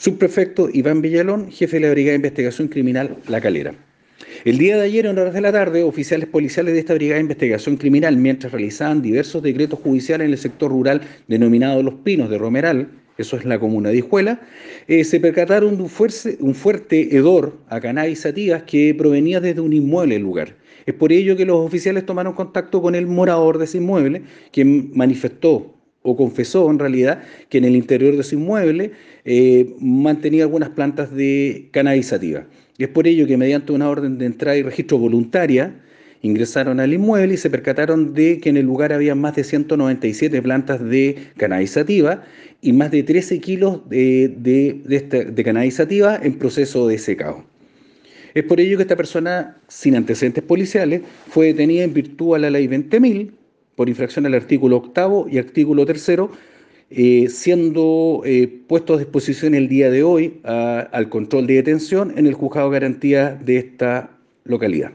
Subprefecto Iván Villalón, jefe de la Brigada de Investigación Criminal La Calera. El día de ayer, en horas de la tarde, oficiales policiales de esta Brigada de Investigación Criminal, mientras realizaban diversos decretos judiciales en el sector rural denominado Los Pinos de Romeral, eso es la comuna de Hijuela, eh, se percataron de un, fuerte, hedor a cannabis sativas que provenía desde un inmueble del lugar. Es por ello que los oficiales tomaron contacto con el morador de ese inmueble, quien manifestó o confesó en realidad que en el interior de ese inmueble eh, mantenía algunas plantas de cannabis sativa. Y es por ello que mediante una orden de entrada y registro voluntaria, ingresaron al inmueble y se percataron de que en el lugar había más de 197 plantas de cannabis sativa y más de 13 kilos de, de, de, cannabis sativa en proceso de secado. Es por ello que esta persona, sin antecedentes policiales, fue detenida en virtud a la ley 20.000 por infracción al artículo octavo y artículo tercero, eh, siendo eh, puesto a disposición el día de hoy al control de detención en el juzgado de garantía de esta localidad.